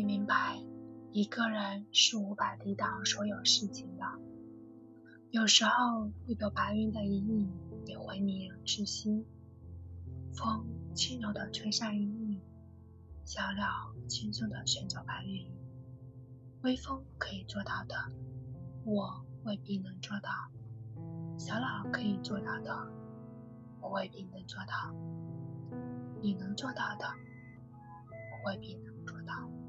你明白，一个人是无法抵挡所有事情的。有时候，一朵白云的阴影也会迷人窒息。风轻柔地吹散阴影，小鸟轻松地旋找白云。微风可以做到的，我未必能做到；小鸟可以做到的，我未必能做到。你能做到的，我未必能做到。